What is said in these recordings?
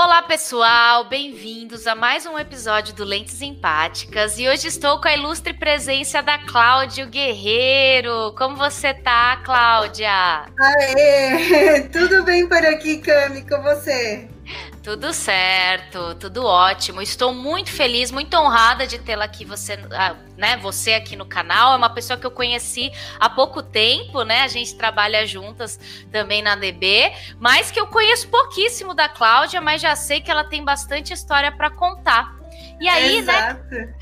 Olá, pessoal, bem-vindos a mais um episódio do Lentes Empáticas. E hoje estou com a ilustre presença da Cláudia Guerreiro. Como você tá, Cláudia? Aê! Tudo bem por aqui, Cami, com você? Tudo certo, tudo ótimo. Estou muito feliz, muito honrada de tê-la aqui, você, ah, né, você aqui no canal. É uma pessoa que eu conheci há pouco tempo, né? A gente trabalha juntas também na DB, mas que eu conheço pouquíssimo da Cláudia, mas já sei que ela tem bastante história para contar. E aí, né? Exato. né?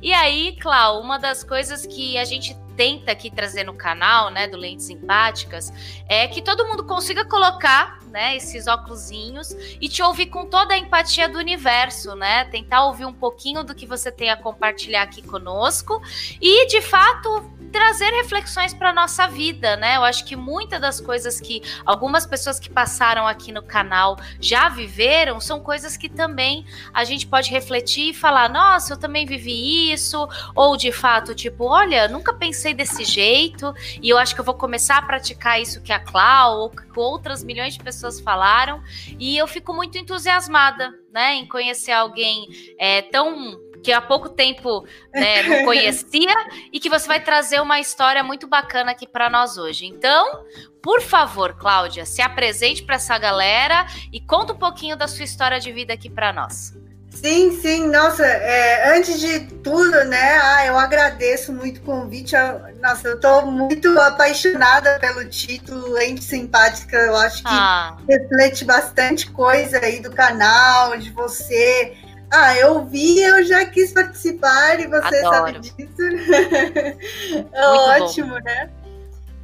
E aí, Clau, uma das coisas que a gente tenta aqui trazer no canal, né, do Lentes Simpáticas, é que todo mundo consiga colocar, né, esses óculosinhos e te ouvir com toda a empatia do universo, né? Tentar ouvir um pouquinho do que você tem a compartilhar aqui conosco e, de fato, trazer reflexões para nossa vida, né? Eu acho que muitas das coisas que algumas pessoas que passaram aqui no canal já viveram são coisas que também a gente pode refletir e falar: nossa, eu também vivi isso, ou de fato, tipo, olha, nunca pensei desse jeito e eu acho que eu vou começar a praticar isso que a Clau ou que outras milhões de pessoas falaram e eu fico muito entusiasmada, né, em conhecer alguém é, tão que há pouco tempo né, não conhecia e que você vai trazer uma história muito bacana aqui para nós hoje. Então, por favor, Cláudia, se apresente para essa galera e conta um pouquinho da sua história de vida aqui para nós. Sim, sim, nossa, é, antes de tudo, né, ah, eu agradeço muito o convite, nossa, eu estou muito apaixonada pelo título, Lente Simpática, eu acho que ah. reflete bastante coisa aí do canal, de você, ah, eu vi, eu já quis participar e você Adoro. sabe disso. é ótimo, bom. né?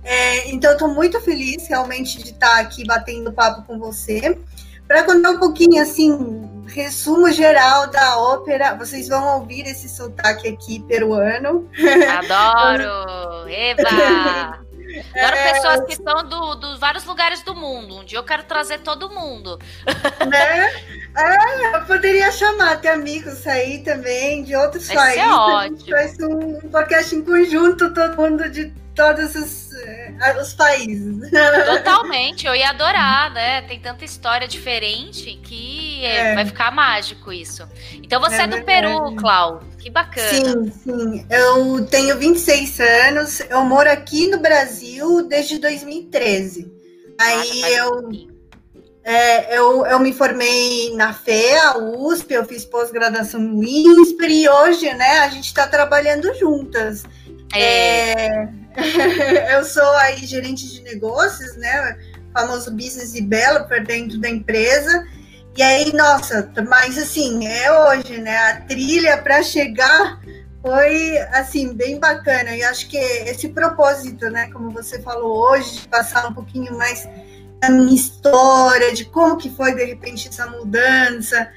É, então, estou muito feliz realmente de estar aqui batendo papo com você. Para contar um pouquinho, assim, resumo geral da ópera, vocês vão ouvir esse sotaque aqui peruano. Adoro! Eba! Adoro é... pessoas que são dos do vários lugares do mundo. Um dia eu quero trazer todo mundo. Né? É, eu poderia chamar até amigos aí também, de outros Vai países. Ser ótimo. Faz um podcast em conjunto, todo mundo de todos os, os países. Totalmente, eu ia adorar, né? Tem tanta história diferente que é. vai ficar mágico isso. Então você é, é do Peru, Clau. Que bacana. Sim, sim. Eu tenho 26 anos, eu moro aqui no Brasil desde 2013. Aí Nossa, eu. É, eu, eu me formei na FEA, USP, eu fiz pós-graduação no INSPER e hoje, né, a gente está trabalhando juntas. É. é eu sou aí gerente de negócios, né? Famoso business developer dentro da empresa. E aí, nossa, mas assim, é hoje, né? A trilha para chegar foi assim bem bacana. E acho que esse propósito, né, como você falou hoje, de passar um pouquinho mais da minha história, de como que foi de repente essa mudança,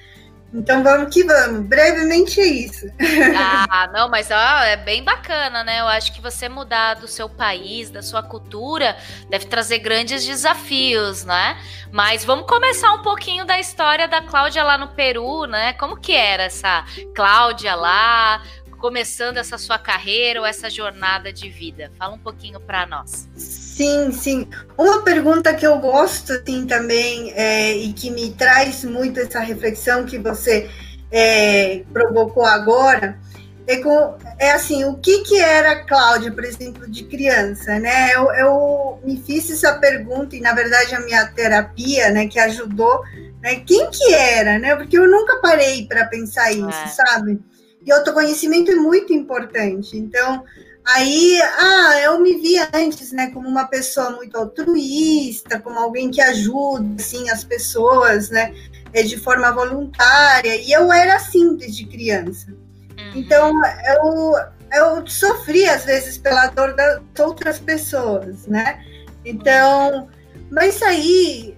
então vamos que vamos. Brevemente é isso. Ah, não, mas ó, é bem bacana, né? Eu acho que você mudar do seu país, da sua cultura, deve trazer grandes desafios, né? Mas vamos começar um pouquinho da história da Cláudia lá no Peru, né? Como que era essa Cláudia lá? Começando essa sua carreira ou essa jornada de vida? Fala um pouquinho para nós. Sim, sim. Uma pergunta que eu gosto assim, também é, e que me traz muito essa reflexão que você é, provocou agora é, com, é assim, o que, que era Cláudia, por exemplo, de criança, né? Eu, eu me fiz essa pergunta e, na verdade, a minha terapia, né, que ajudou, né, quem que era, né? Porque eu nunca parei para pensar isso, é. sabe? E autoconhecimento é muito importante. Então, aí, ah, eu me via antes, né, como uma pessoa muito altruísta, como alguém que ajuda, assim, as pessoas, né, é, de forma voluntária. E eu era assim desde criança. Uhum. Então, eu, eu sofri, às vezes, pela dor das outras pessoas, né? Então, mas aí,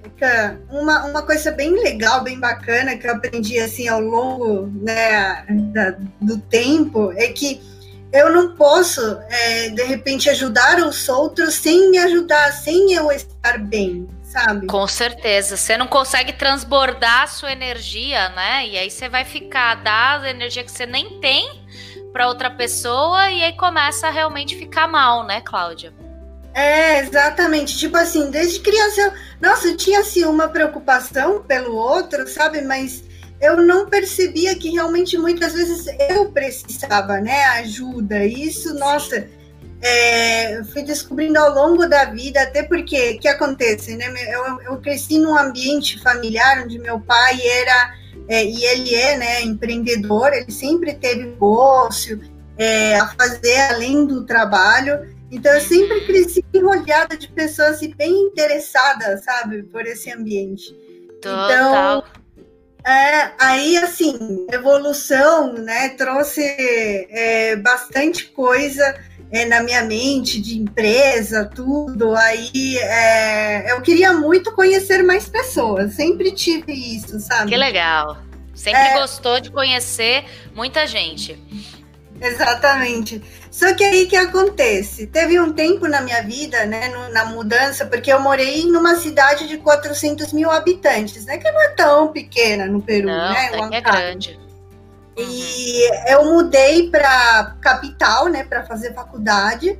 uma, uma coisa bem legal, bem bacana que eu aprendi assim ao longo né, da, do tempo é que eu não posso, é, de repente, ajudar os outros sem me ajudar, sem eu estar bem, sabe? Com certeza. Você não consegue transbordar a sua energia, né? E aí você vai ficar, dar a energia que você nem tem para outra pessoa e aí começa a realmente ficar mal, né, Cláudia? É, exatamente. Tipo assim, desde criança, eu, nossa, eu tinha assim uma preocupação pelo outro, sabe? Mas eu não percebia que realmente muitas vezes eu precisava, né, ajuda. Isso, nossa, é, fui descobrindo ao longo da vida, até porque, que acontece, né? Eu, eu, cresci num ambiente familiar onde meu pai era, é, e ele é, né, empreendedor, ele sempre teve negócio é, a fazer além do trabalho, então eu sempre cresci rodeada de pessoas assim, bem interessadas, sabe, por esse ambiente. Total. Então, é, aí, assim, evolução, né, trouxe é, bastante coisa é, na minha mente de empresa, tudo. Aí é, eu queria muito conhecer mais pessoas, sempre tive isso, sabe? Que legal. Sempre é. gostou de conhecer muita gente. Exatamente. Só que aí que acontece? Teve um tempo na minha vida, né, na mudança, porque eu morei numa cidade de 400 mil habitantes, né, que não é tão pequena no Peru, não, né? É grande. E eu mudei para capital, né, para fazer faculdade.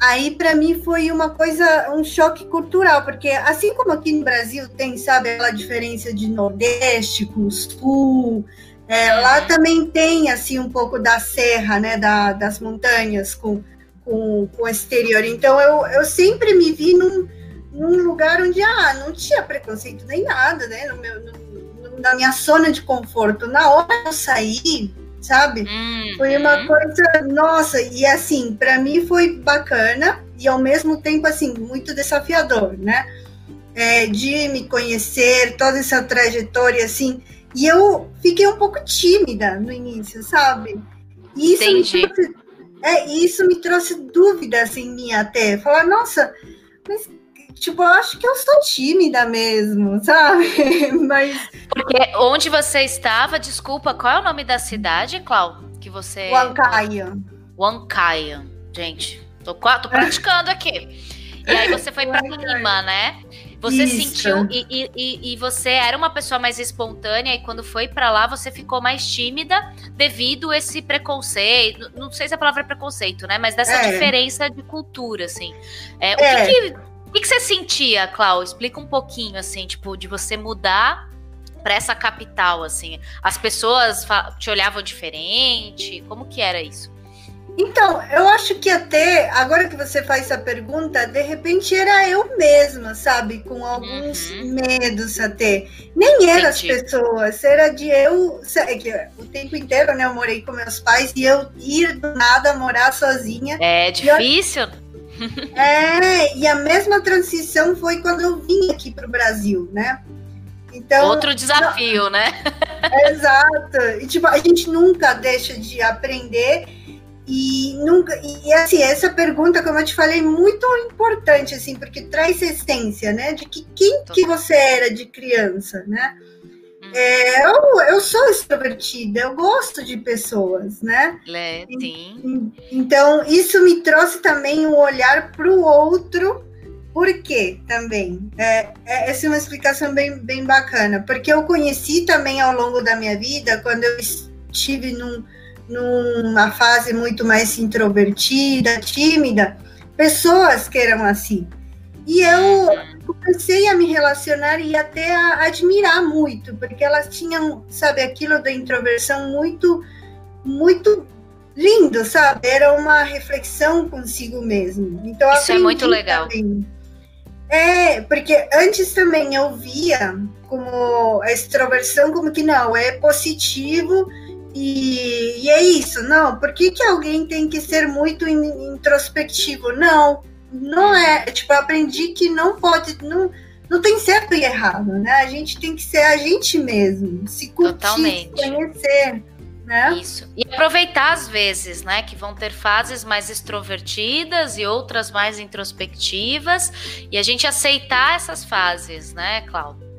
Aí para mim foi uma coisa, um choque cultural, porque assim como aqui no Brasil tem, sabe, aquela diferença de Nordeste com Sul, é, lá também tem assim um pouco da serra, né, da, das montanhas com, com, com o exterior. Então eu, eu sempre me vi num, num lugar onde ah, não tinha preconceito nem nada, né, no meu, no, na minha zona de conforto. Na hora que eu saí, sabe? Uhum. Foi uma coisa, nossa, e assim, para mim foi bacana e ao mesmo tempo assim muito desafiador, né? É, de me conhecer, toda essa trajetória assim, e eu fiquei um pouco tímida no início, sabe? E isso Entendi. me trouxe, é, isso me trouxe dúvidas em mim até, falar, nossa, mas tipo, eu acho que eu sou tímida mesmo, sabe? Mas. Porque onde você estava, desculpa, qual é o nome da cidade, Clau? Que você. Huancaia. Huancaia. Gente, tô, tô praticando aqui. E aí você foi para Lima, né? Você Isso. sentiu e, e, e, você era uma pessoa mais espontânea e quando foi para lá você ficou mais tímida devido a esse preconceito. Não sei se a palavra é preconceito, né? Mas dessa é. diferença de cultura, assim. É, o é. que, que o que, que você sentia, Clau? Explica um pouquinho, assim, tipo, de você mudar para essa capital, assim. As pessoas te olhavam diferente? Como que era isso? Então, eu acho que até agora que você faz essa pergunta, de repente era eu mesma, sabe? Com alguns uhum. medos até. Nem eram as pessoas, era de eu. É que o tempo inteiro, né? Eu morei com meus pais e eu ir do nada morar sozinha. É difícil. Eu, é, e a mesma transição foi quando eu vim aqui para o Brasil, né? Então, Outro desafio, não, né? Exato. E, tipo, a gente nunca deixa de aprender e nunca e assim essa pergunta como eu te falei muito importante assim porque traz essência né de que quem que você era de criança né é, eu, eu sou extrovertida, eu gosto de pessoas, né? É, sim. Então, isso me trouxe também um olhar para o outro. Por quê também? É, é, essa é uma explicação bem, bem bacana, porque eu conheci também ao longo da minha vida, quando eu estive num, numa fase muito mais introvertida, tímida, pessoas que eram assim. E eu comecei a me relacionar e até a admirar muito, porque elas tinham, sabe, aquilo da introversão muito, muito lindo, sabe? Era uma reflexão consigo mesmo. Então, Isso é muito legal. Também. É, porque antes também eu via como a extroversão como que não, é positivo e, e é isso. Não, por que, que alguém tem que ser muito introspectivo? Não, não é, tipo, eu aprendi que não pode, não, não tem certo e errado, né? A gente tem que ser a gente mesmo, se curtir, Totalmente. se conhecer, né? Isso. E aproveitar às vezes, né, que vão ter fases mais extrovertidas e outras mais introspectivas, e a gente aceitar essas fases, né, Cláudia?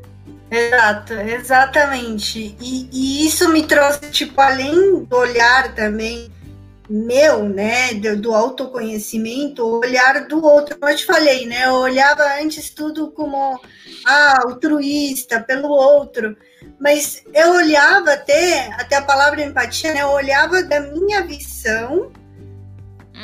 Exato, exatamente. E, e, isso me trouxe, tipo, além do olhar também meu, né, do, do, autoconhecimento, o olhar do outro. Como eu te falei, né, eu olhava antes tudo como ah, altruísta, pelo outro, mas eu olhava até, até a palavra empatia, né, eu olhava da minha visão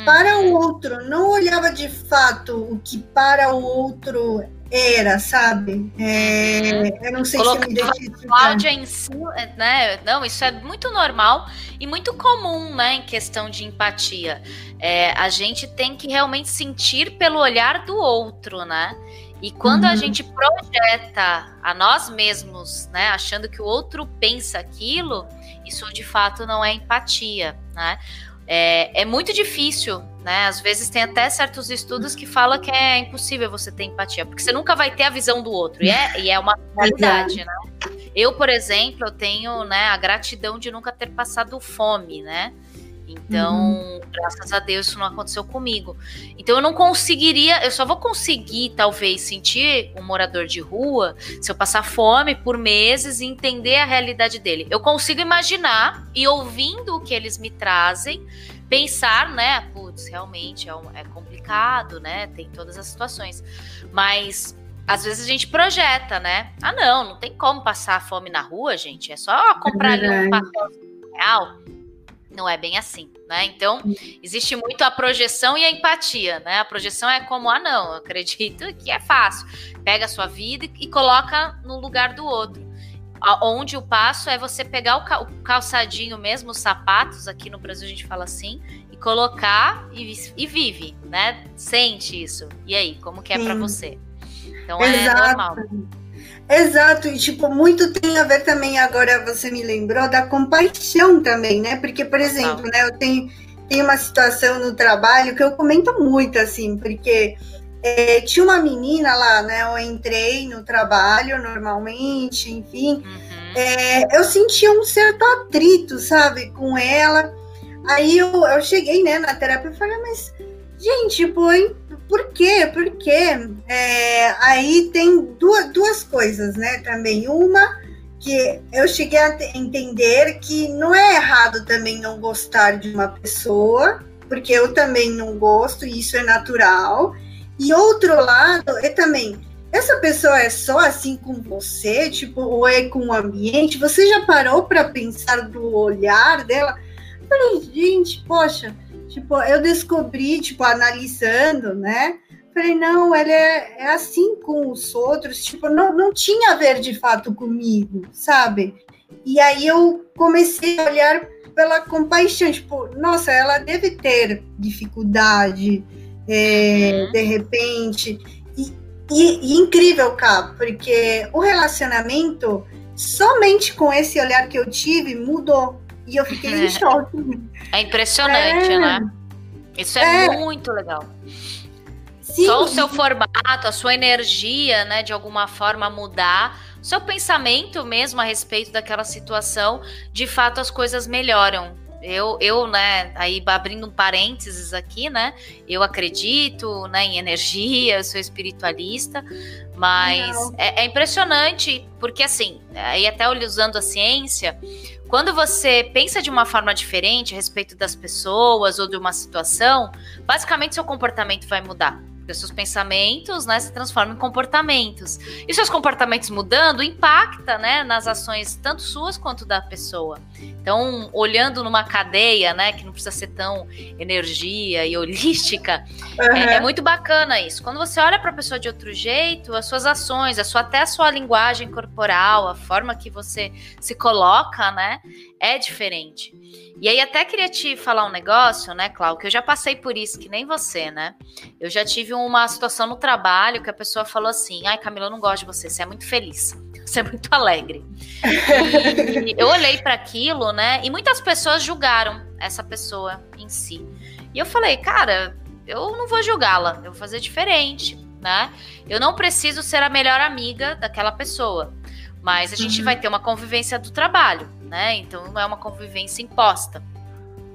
para o outro, não olhava de fato o que para o outro era, sabe? É, eu não sei Colocava se me Cláudia em si, né? Não, isso é muito normal e muito comum, né? Em questão de empatia. É, a gente tem que realmente sentir pelo olhar do outro, né? E quando uhum. a gente projeta a nós mesmos, né, achando que o outro pensa aquilo, isso de fato não é empatia, né? É, é, muito difícil, né? Às vezes tem até certos estudos que falam que é impossível você ter empatia, porque você nunca vai ter a visão do outro, e é, e é uma realidade, né? Eu, por exemplo, eu tenho né, a gratidão de nunca ter passado fome, né? Então, uhum. graças a Deus, isso não aconteceu comigo. Então, eu não conseguiria, eu só vou conseguir, talvez, sentir um morador de rua se eu passar fome por meses e entender a realidade dele. Eu consigo imaginar e ouvindo o que eles me trazem, pensar, né? Putz, realmente é, um, é complicado, né? Tem todas as situações. Mas às vezes a gente projeta, né? Ah, não, não tem como passar fome na rua, gente. É só comprar é ali um papel real não é bem assim, né? Então, existe muito a projeção e a empatia, né? A projeção é como, ah, não, eu acredito que é fácil. Pega a sua vida e coloca no lugar do outro. Onde o passo é você pegar o calçadinho mesmo, os sapatos, aqui no Brasil a gente fala assim, e colocar e, e vive, né? Sente isso. E aí, como que é para você? Então é Exato. normal. Exato, e tipo, muito tem a ver também, agora você me lembrou, da compaixão também, né? Porque, por exemplo, né, eu tenho, tenho uma situação no trabalho que eu comento muito, assim, porque é, tinha uma menina lá, né? Eu entrei no trabalho normalmente, enfim. Uhum. É, eu sentia um certo atrito, sabe, com ela. Aí eu, eu cheguei, né, na terapia e falei, mas, gente, pô, por quê? Porque é, aí tem duas, duas coisas, né? Também uma que eu cheguei a entender que não é errado também não gostar de uma pessoa, porque eu também não gosto e isso é natural. E outro lado é também essa pessoa é só assim com você, tipo, ou é com o ambiente? Você já parou para pensar do olhar dela? Falei, gente, poxa, Tipo, eu descobri, tipo, analisando, né? Falei, não, ela é, é assim com os outros, tipo, não, não tinha a ver de fato comigo, sabe? E aí eu comecei a olhar pela compaixão, tipo, nossa, ela deve ter dificuldade, é, uhum. de repente. E, e, e incrível, cá, porque o relacionamento, somente com esse olhar que eu tive, mudou. E eu fiquei é. em choque. É impressionante, é. né? Isso é, é, muito legal. Sim. Só o seu formato, a sua energia, né, de alguma forma mudar, o seu pensamento mesmo a respeito daquela situação, de fato as coisas melhoram. Eu, eu, né, aí abrindo um parênteses aqui, né, eu acredito, né, em energia, eu sou espiritualista, mas é, é, impressionante, porque assim, aí até usando a ciência, quando você pensa de uma forma diferente a respeito das pessoas ou de uma situação, basicamente seu comportamento vai mudar. Porque seus pensamentos, né, se transformam em comportamentos. E seus comportamentos mudando impacta, né, nas ações tanto suas quanto da pessoa. Então, olhando numa cadeia, né, que não precisa ser tão energia e holística, uhum. é, é, muito bacana isso. Quando você olha para a pessoa de outro jeito, as suas ações, a sua, até a sua linguagem corporal, a forma que você se coloca, né, é diferente. E aí até queria te falar um negócio, né, Cláudio, que eu já passei por isso, que nem você, né? Eu já tive uma situação no trabalho que a pessoa falou assim: ai, Camila, eu não gosto de você, você é muito feliz, você é muito alegre. E eu olhei para aquilo, né? E muitas pessoas julgaram essa pessoa em si. E eu falei, cara, eu não vou julgá-la, eu vou fazer diferente, né? Eu não preciso ser a melhor amiga daquela pessoa. Mas a gente uhum. vai ter uma convivência do trabalho, né? Então não é uma convivência imposta.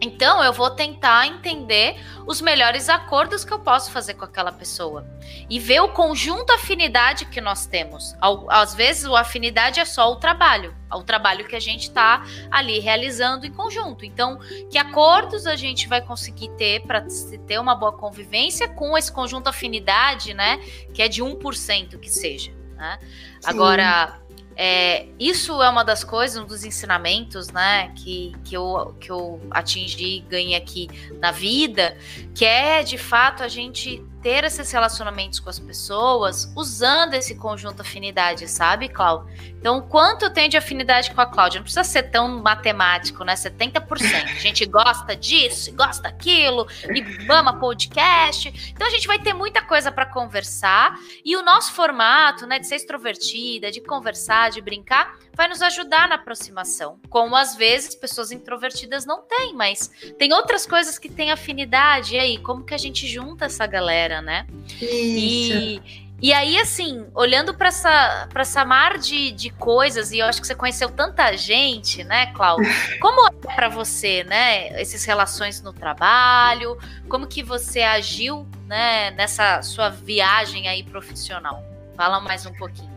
Então eu vou tentar entender os melhores acordos que eu posso fazer com aquela pessoa e ver o conjunto afinidade que nós temos. Às vezes o afinidade é só o trabalho, o trabalho que a gente está ali realizando em conjunto. Então, que acordos a gente vai conseguir ter para ter uma boa convivência com esse conjunto afinidade, né? Que é de 1% que seja. Né? Agora, é, isso é uma das coisas, um dos ensinamentos, né, que, que, eu, que eu atingi, ganhei aqui na vida, que é de fato a gente ter esses relacionamentos com as pessoas usando esse conjunto afinidade, sabe, Cláudia? Então, quanto eu tenho de afinidade com a Cláudia? Não precisa ser tão matemático, né? 70%. A gente gosta disso, gosta daquilo, e ama podcast. Então, a gente vai ter muita coisa para conversar. E o nosso formato, né, de ser extrovertida, de conversar, de brincar, vai nos ajudar na aproximação. Como às vezes pessoas introvertidas não têm, mas tem outras coisas que têm afinidade. E aí, como que a gente junta essa galera, né? Isso. E, e aí, assim, olhando para essa, pra essa mar de, de coisas, e eu acho que você conheceu tanta gente, né, Cláudio? Como é para você, né, essas relações no trabalho? Como que você agiu, né, nessa sua viagem aí profissional? Fala mais um pouquinho.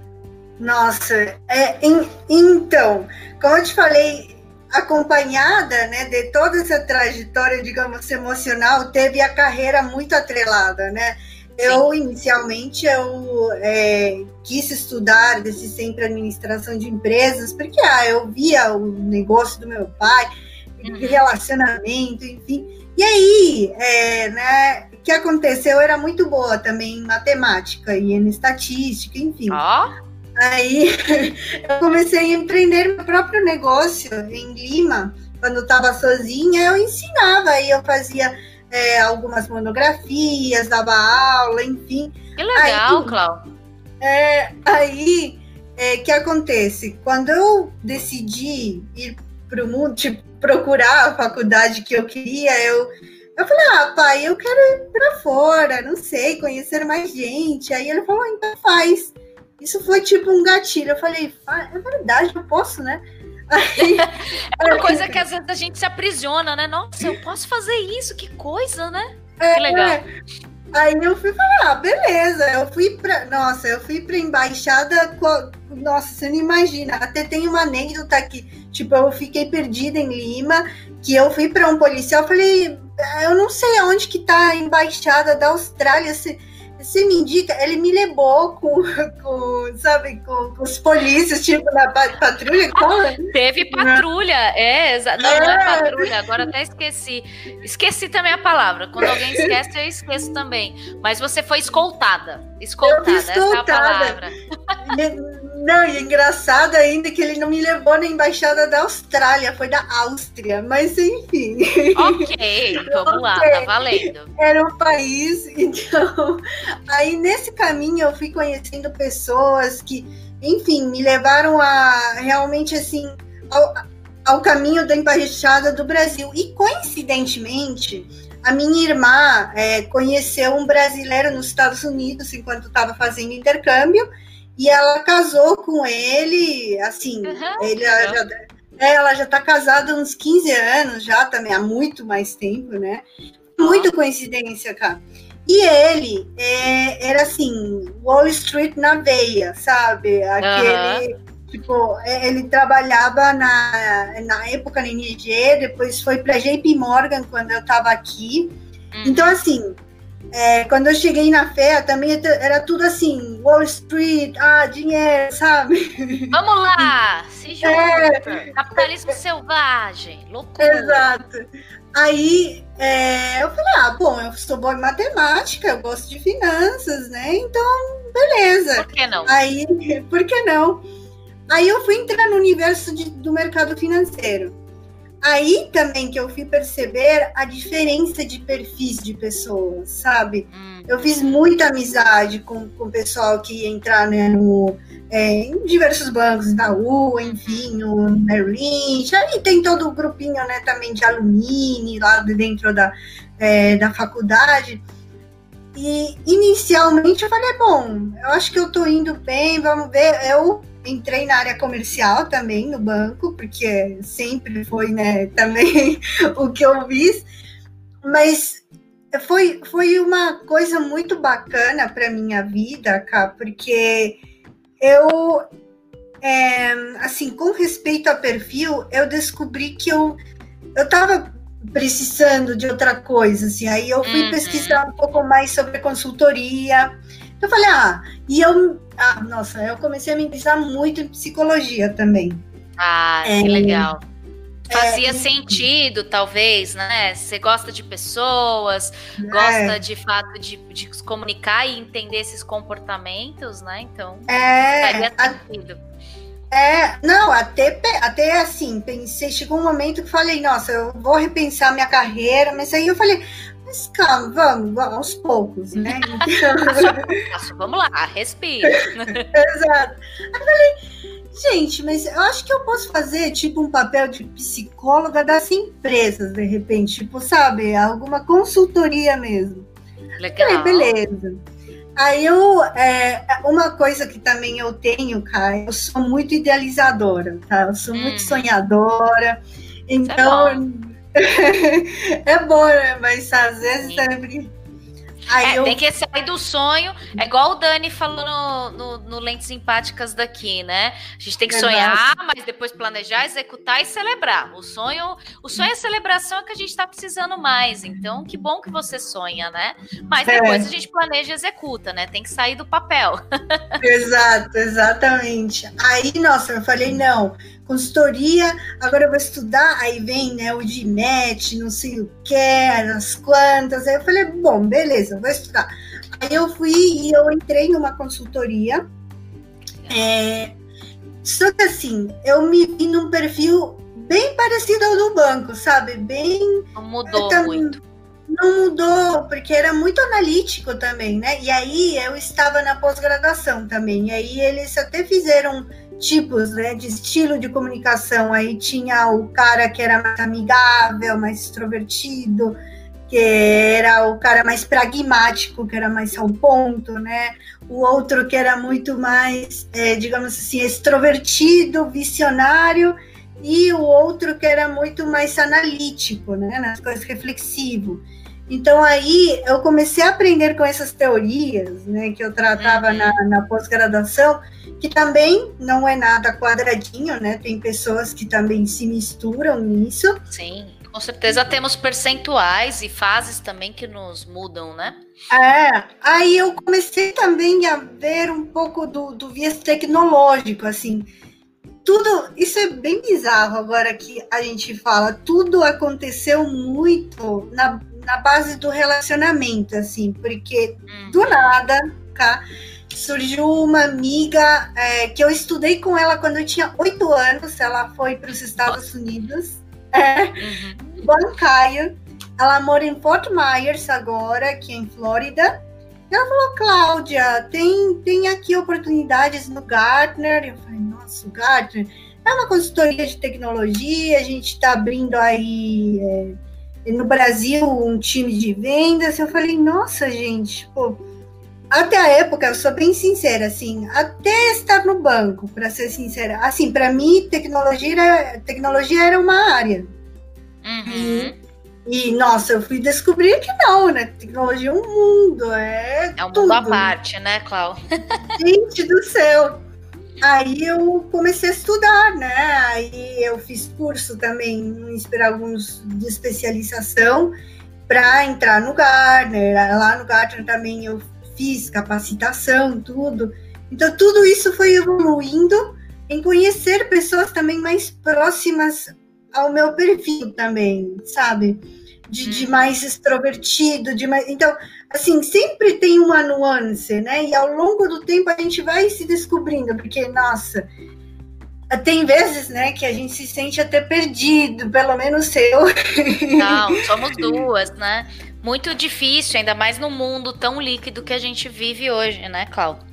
Nossa, é, em, então, como eu te falei, acompanhada né, de toda essa trajetória, digamos, emocional, teve a carreira muito atrelada, né? Eu, inicialmente, eu é, quis estudar desde sempre administração de empresas, porque ah, eu via o negócio do meu pai, uhum. relacionamento, enfim. E aí, é, né, o que aconteceu? Eu era muito boa também em matemática e em estatística, enfim. Oh. Aí eu comecei a empreender meu próprio negócio em Lima. Quando eu estava sozinha, eu ensinava, aí eu fazia é, algumas monografias, dava aula, enfim. Que legal, aí, Cláudio. É, aí, o é, que acontece? Quando eu decidi ir para o mundo, tipo, procurar a faculdade que eu queria, eu, eu falei, ah, pai, eu quero ir para fora, não sei, conhecer mais gente. Aí ele falou, então faz. Isso foi tipo um gatilho. Eu falei, ah, é verdade, eu posso, né? Aí, é uma coisa que às vezes a gente se aprisiona, né? Nossa, eu posso fazer isso, que coisa, né? É, que legal. É. Aí eu fui falar, ah, beleza, eu fui pra. Nossa, eu fui pra embaixada. Nossa, você não imagina. Até tem uma anécdota aqui. Tipo, eu fiquei perdida em Lima, que eu fui para um policial, falei, ah, eu não sei aonde que tá a embaixada da Austrália. Se você me indica, ele me levou com, com sabe, com, com os polícias, tipo, na patrulha. Teve patrulha, é, não, não é, é patrulha, agora até esqueci. Esqueci também a palavra. Quando alguém esquece, eu esqueço também. Mas você foi escoltada. Escoltada, essa é a palavra. Não, e é engraçado ainda que ele não me levou na embaixada da Austrália, foi da Áustria, mas enfim. Ok, vamos lá, tá valendo. Era um país, então. Aí nesse caminho eu fui conhecendo pessoas que, enfim, me levaram a realmente assim. Ao, ao caminho da embaixada do Brasil. E coincidentemente, a minha irmã é, conheceu um brasileiro nos Estados Unidos enquanto estava fazendo intercâmbio e ela casou com ele, assim, uhum, ele já, é, ela já está casada há uns 15 anos já também, há muito mais tempo, né? Muito coincidência, cara. E ele é, era assim, Wall Street na veia, sabe? Aquele, uhum. tipo, é, ele trabalhava na, na época na ING, depois foi para JP Morgan quando eu estava aqui. Uhum. Então, assim, é, quando eu cheguei na fé, também era tudo assim, Wall Street, ah, dinheiro, sabe? Vamos lá, se junta, é, capitalismo selvagem, loucura. Exato. Aí é, eu falei, ah, bom, eu sou boa em matemática, eu gosto de finanças, né? Então, beleza. Por que não? Aí, por que não? Aí eu fui entrar no universo de, do mercado financeiro aí também que eu fui perceber a diferença de perfis de pessoas, sabe? Hum. Eu fiz muita amizade com, com o pessoal que ia entrar né, no, é, em diversos bancos, da U, enfim, no Merrill Lynch, aí tem todo o grupinho né, também de alumni lá dentro da, é, da faculdade. E inicialmente eu falei, bom, eu acho que eu tô indo bem, vamos ver. Eu entrei na área comercial também no banco, porque sempre foi, né, também o que eu fiz, mas foi, foi uma coisa muito bacana para minha vida, cá, porque eu, é, assim, com respeito a perfil, eu descobri que eu, eu tava precisando de outra coisa, assim, aí eu fui uhum. pesquisar um pouco mais sobre consultoria, Eu falei, ah, e eu, ah, nossa, eu comecei a me interessar muito em psicologia também. Ah, é, que legal. Fazia é, sentido, talvez, né? Você gosta de pessoas, é. gosta de fato de, de se comunicar e entender esses comportamentos, né? Então, é, faria sentido. A, é, não, até, até assim, pensei, chegou um momento que falei, nossa, eu vou repensar minha carreira, mas aí eu falei, mas calma, vamos, vamos aos poucos, né? Então... vamos lá, respira. Exato. Aí falei, gente, mas eu acho que eu posso fazer tipo um papel de psicóloga das empresas, de repente, tipo, sabe, alguma consultoria mesmo. Legal. Falei, beleza. Aí eu, é, uma coisa que também eu tenho, cara, eu sou muito idealizadora, tá? Eu sou hum. muito sonhadora. É então, é bom, né? Mas às vezes sempre. É, eu... Tem que sair do sonho. É igual o Dani falou no, no, no, Lentes Empáticas daqui, né? A gente tem que sonhar, mas depois planejar, executar e celebrar. O sonho, o sonho e a celebração é que a gente está precisando mais. Então, que bom que você sonha, né? Mas depois é. a gente planeja e executa, né? Tem que sair do papel. Exato, exatamente. Aí, nossa, eu falei, não consultoria, agora eu vou estudar, aí vem né, o DINET, não sei o que, as quantas. Aí eu falei, bom, beleza, vou estudar. Aí eu fui e eu entrei numa consultoria. É, só que assim, eu me vi num perfil bem parecido ao do banco, sabe? Bem. Não mudou muito. Não mudou, porque era muito analítico também, né? E aí eu estava na pós-graduação também. E aí eles até fizeram tipos né, de estilo de comunicação. Aí tinha o cara que era mais amigável, mais extrovertido, que era o cara mais pragmático, que era mais ao ponto, né? O outro que era muito mais, é, digamos assim, extrovertido, visionário, e o outro que era muito mais analítico, né? Nas coisas reflexivo. Então aí eu comecei a aprender com essas teorias, né, que eu tratava uhum. na, na pós-graduação, que também não é nada quadradinho, né? Tem pessoas que também se misturam nisso. Sim, com certeza temos percentuais e fases também que nos mudam, né? É, aí eu comecei também a ver um pouco do, do viés tecnológico, assim. Tudo, isso é bem bizarro agora que a gente fala, tudo aconteceu muito na, na base do relacionamento, assim, porque hum. do nada, tá? surgiu uma amiga é, que eu estudei com ela quando eu tinha oito anos. Ela foi para os Estados Unidos, é, uhum. bancária. Ela mora em Fort Myers agora, aqui em Flórida. E ela falou, Cláudia, tem, tem aqui oportunidades no Gartner. Eu falei, nossa, o Gartner é uma consultoria de tecnologia, a gente está abrindo aí é, no Brasil um time de vendas. Eu falei, nossa, gente, pô, até a época, eu sou bem sincera, assim, até estar no banco, para ser sincera, assim, para mim, tecnologia era, tecnologia era uma área. Uhum. E, e, nossa, eu fui descobrir que não, né? Tecnologia é um mundo, é. É um tudo. mundo à parte, né, Clau? Gente do céu! Aí eu comecei a estudar, né? Aí eu fiz curso também, esperar alguns de especialização para entrar no Gartner. Lá no Gartner também eu fiz capacitação, tudo. Então, tudo isso foi evoluindo em conhecer pessoas também mais próximas ao meu perfil também, sabe? De, de, uhum. mais extrovertido, de mais. Então, assim, sempre tem uma nuance, né? E ao longo do tempo a gente vai se descobrindo, porque, nossa, tem vezes, né, que a gente se sente até perdido, pelo menos eu. Não, somos duas, né? muito difícil, ainda mais no mundo tão líquido que a gente vive hoje, né, Cláudio?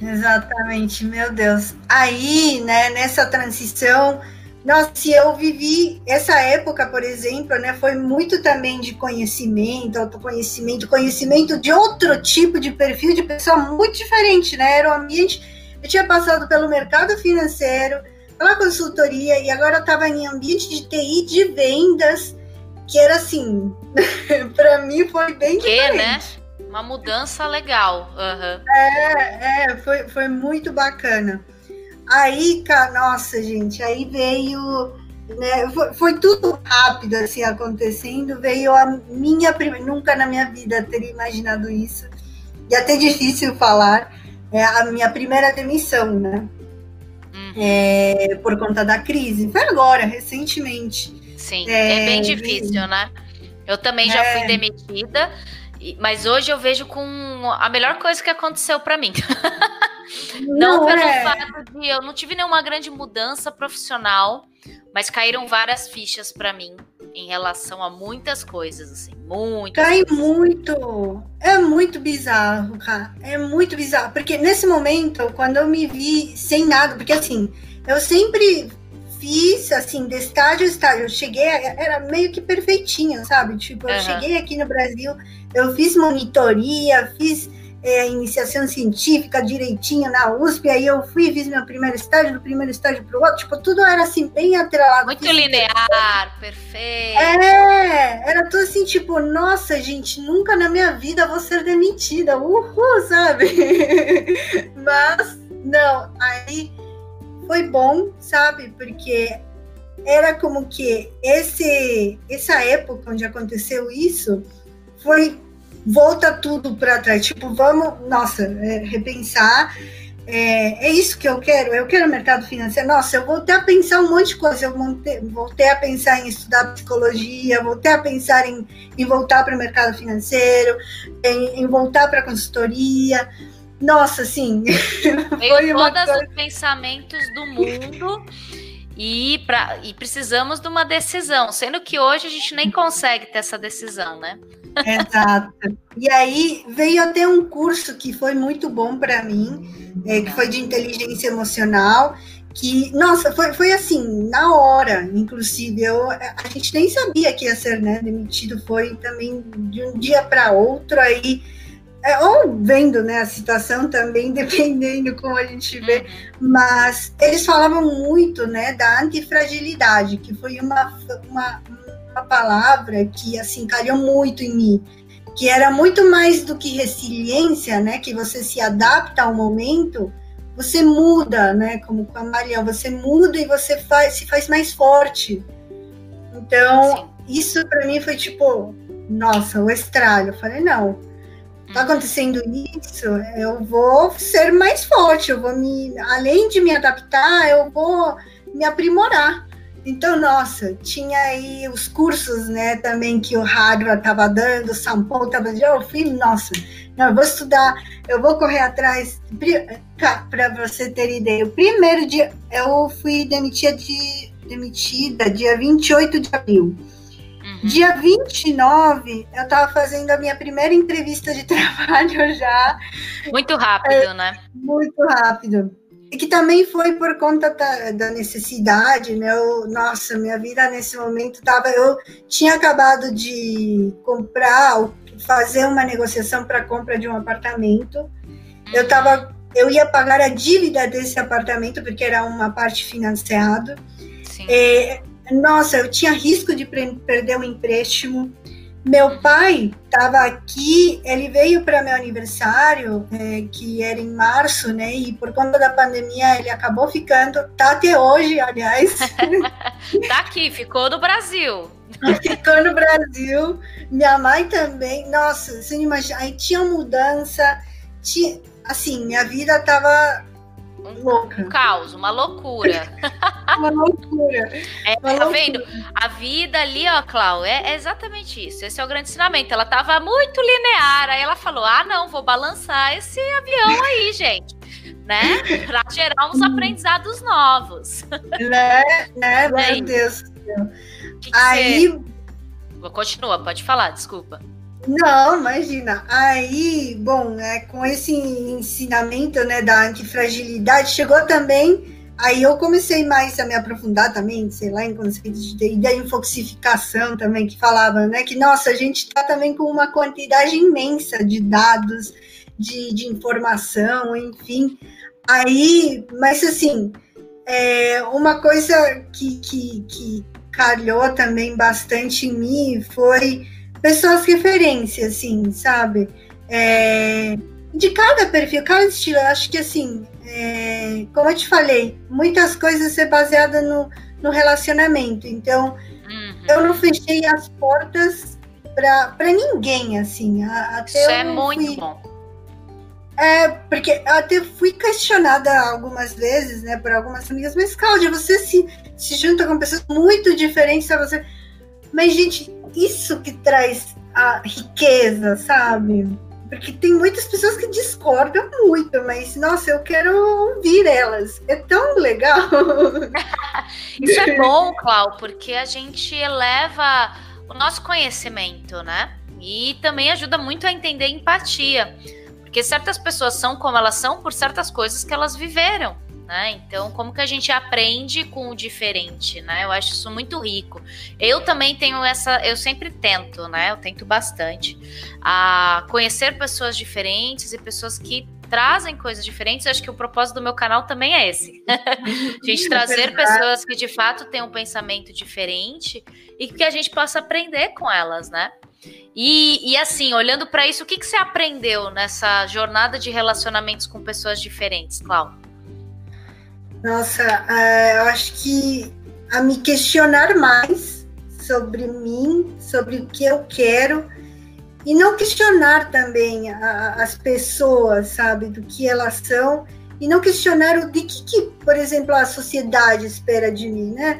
Exatamente, meu Deus. Aí, né, nessa transição, nossa, se eu vivi essa época, por exemplo, né, foi muito também de conhecimento, autoconhecimento, conhecimento de outro tipo de perfil de pessoa muito diferente, né? Era um ambiente. Eu tinha passado pelo mercado financeiro, pela consultoria, e agora eu estava em ambiente de TI de vendas que era assim, para mim foi bem que, diferente. né? Uma mudança legal. Uhum. É, é, foi, foi muito bacana. Aí, nossa, gente, aí veio, né, foi, foi, tudo rápido assim acontecendo. Veio a minha primeira, nunca na minha vida teria imaginado isso. e até difícil falar, é a minha primeira demissão, né? Uhum. É, por conta da crise. Foi agora, recentemente. Sim, é, é bem difícil, né? Eu também já fui é. demitida, mas hoje eu vejo com a melhor coisa que aconteceu para mim. não, não pelo é. fato de eu não tive nenhuma grande mudança profissional, mas caíram várias fichas para mim em relação a muitas coisas, assim, muito. Cai muito. É muito bizarro, cara. É muito bizarro. Porque nesse momento, quando eu me vi sem nada, porque assim, eu sempre fiz, assim, de estágio a estágio. Eu cheguei, era meio que perfeitinha, sabe? Tipo, eu uhum. cheguei aqui no Brasil, eu fiz monitoria, fiz é, iniciação científica direitinho na USP, aí eu fui fiz meu primeiro estágio, do primeiro estágio para o outro, tipo, tudo era assim, bem atrelado. Muito linear, perfeito. É, era tudo assim, tipo, nossa, gente, nunca na minha vida vou ser demitida, uhul, sabe? Mas, não, aí foi bom, sabe? Porque era como que esse, essa época onde aconteceu isso foi volta tudo para trás. Tipo, vamos, nossa, é, repensar. É, é, isso que eu quero. Eu quero mercado financeiro. Nossa, eu voltei a pensar um monte de coisa. Eu voltei, voltei a pensar em estudar psicologia, voltei a pensar em, em voltar para o mercado financeiro, em, em voltar para a consultoria. Nossa, sim. Veio todos coisa... os pensamentos do mundo. E, pra, e precisamos de uma decisão, sendo que hoje a gente nem consegue ter essa decisão, né? Exato. E aí veio até um curso que foi muito bom para mim, é, que foi de inteligência emocional, que, nossa, foi, foi assim, na hora, inclusive, eu, a gente nem sabia que ia ser né, demitido, foi também de um dia para outro, aí, é, ou vendo né, a situação também, dependendo como a gente vê, uhum. mas eles falavam muito né, da antifragilidade, que foi uma, uma, uma palavra que assim calhou muito em mim, que era muito mais do que resiliência, né? Que você se adapta ao momento, você muda, né? Como com a Maria, você muda e você faz, se faz mais forte. Então, Sim. isso para mim foi tipo, nossa, o estralho. Eu falei, não, tá uhum. acontecendo isso, eu vou ser mais forte, eu vou me, além de me adaptar, eu vou me aprimorar. Então, nossa, tinha aí os cursos, né, também que o Harvard estava dando, o São Paulo estava dando, eu fui, nossa, não, eu vou estudar, eu vou correr atrás, para você ter ideia, o primeiro dia, eu fui demitida, de, demitida dia 28 de abril, uhum. dia 29, eu estava fazendo a minha primeira entrevista de trabalho já. Muito rápido, é, né? Muito rápido. E que também foi por conta da, da necessidade, né? Eu, nossa, minha vida nesse momento tava. Eu tinha acabado de comprar, fazer uma negociação para compra de um apartamento. Eu tava, eu ia pagar a dívida desse apartamento porque era uma parte financiado. É, nossa, eu tinha risco de perder o um empréstimo. Meu pai estava aqui, ele veio para meu aniversário, é, que era em março, né? E por conta da pandemia ele acabou ficando, tá até hoje, aliás. tá aqui, ficou no Brasil. Ficou no Brasil. Minha mãe também. Nossa, você não imagina. Aí tinha mudança, tinha, assim, minha vida tava um, um caos, uma loucura. uma loucura. É, uma tá loucura. vendo? A vida ali, ó, Clau, é, é, exatamente isso. Esse é o grande ensinamento. Ela tava muito linear, aí ela falou: ah, não, vou balançar esse avião aí, gente. Né? Pra gerar uns aprendizados novos. Né, né, meu Deus do céu. Que que aí. Você... Continua, pode falar, desculpa. Não, imagina. Aí, bom, né, com esse ensinamento né, da antifragilidade, chegou também. Aí eu comecei mais a me aprofundar também, sei lá, em conceitos de, da infoxificação também, que falava, né, que, nossa, a gente está também com uma quantidade imensa de dados, de, de informação, enfim. Aí, mas assim, é, uma coisa que, que, que calhou também bastante em mim foi pessoas referências, assim, sabe? É, de cada perfil, cada estilo, eu acho que assim, é, como eu te falei, muitas coisas é baseada no, no relacionamento. Então, uhum. eu não fechei as portas para ninguém, assim. Até Isso é muito fui... bom. É, porque eu até fui questionada algumas vezes, né, por algumas amigas, mas Cláudia, você se, se junta com pessoas muito diferentes a você. Mas, gente, isso que traz a riqueza, sabe? Porque tem muitas pessoas que discordam muito, mas nossa, eu quero ouvir elas. É tão legal. Isso é bom, Clau, porque a gente eleva o nosso conhecimento, né? E também ajuda muito a entender empatia. Porque certas pessoas são como elas são por certas coisas que elas viveram. Né? Então, como que a gente aprende com o diferente, né? Eu acho isso muito rico. Eu também tenho essa, eu sempre tento, né? Eu tento bastante a conhecer pessoas diferentes e pessoas que trazem coisas diferentes. Eu acho que o propósito do meu canal também é esse. a gente trazer pessoas que de fato têm um pensamento diferente e que a gente possa aprender com elas, né? E, e assim, olhando para isso, o que, que você aprendeu nessa jornada de relacionamentos com pessoas diferentes, Cláudio? Nossa, uh, eu acho que a me questionar mais sobre mim, sobre o que eu quero, e não questionar também a, as pessoas, sabe, do que elas são, e não questionar o de que, que, por exemplo, a sociedade espera de mim, né?